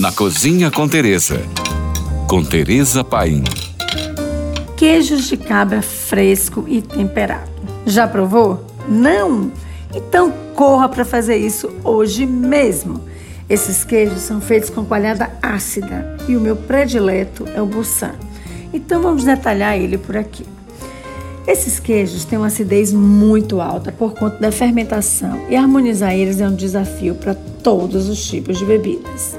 Na Cozinha com Teresa. Com Teresa Paim. Queijos de cabra fresco e temperado. Já provou? Não? Então corra para fazer isso hoje mesmo. Esses queijos são feitos com coalhada ácida e o meu predileto é o Busan. Então vamos detalhar ele por aqui. Esses queijos têm uma acidez muito alta por conta da fermentação e harmonizar eles é um desafio para todos os tipos de bebidas.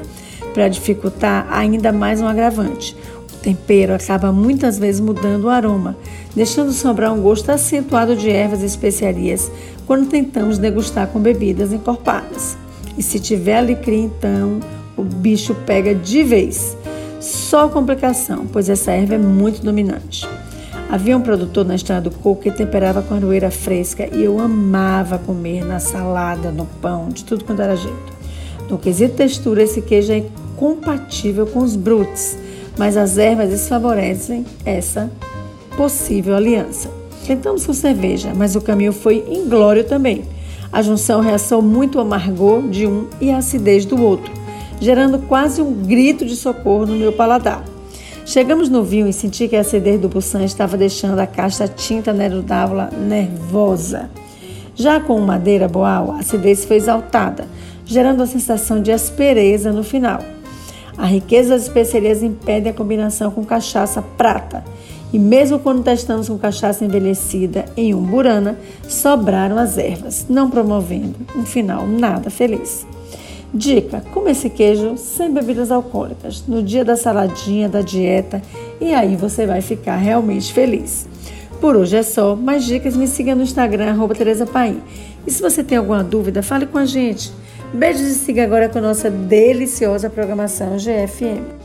Para dificultar, ainda mais um agravante. O tempero acaba muitas vezes mudando o aroma, deixando sobrar um gosto acentuado de ervas e especiarias quando tentamos degustar com bebidas encorpadas. E se tiver alecrim, então o bicho pega de vez. Só complicação, pois essa erva é muito dominante. Havia um produtor na estrada do coco que temperava com aroeira fresca e eu amava comer na salada, no pão, de tudo quanto era jeito. No quesito textura, esse queijo é compatível com os brutes, mas as ervas desfavorecem essa possível aliança. Tentamos com cerveja, mas o caminho foi inglório também. A junção reação muito amargor de um e a acidez do outro, gerando quase um grito de socorro no meu paladar. Chegamos no vinho e senti que a acidez do Busan estava deixando a caixa tinta nerudávola nervosa. Já com madeira boal, a acidez foi exaltada, gerando a sensação de aspereza no final. A riqueza das especiarias impede a combinação com cachaça prata. E mesmo quando testamos com cachaça envelhecida em um burana, sobraram as ervas, não promovendo um final nada feliz. Dica: coma esse queijo sem bebidas alcoólicas no dia da saladinha, da dieta, e aí você vai ficar realmente feliz. Por hoje é só. Mais dicas, me siga no Instagram, arroba Tereza Paim. E se você tem alguma dúvida, fale com a gente. Beijos e siga agora com nossa deliciosa programação GFM.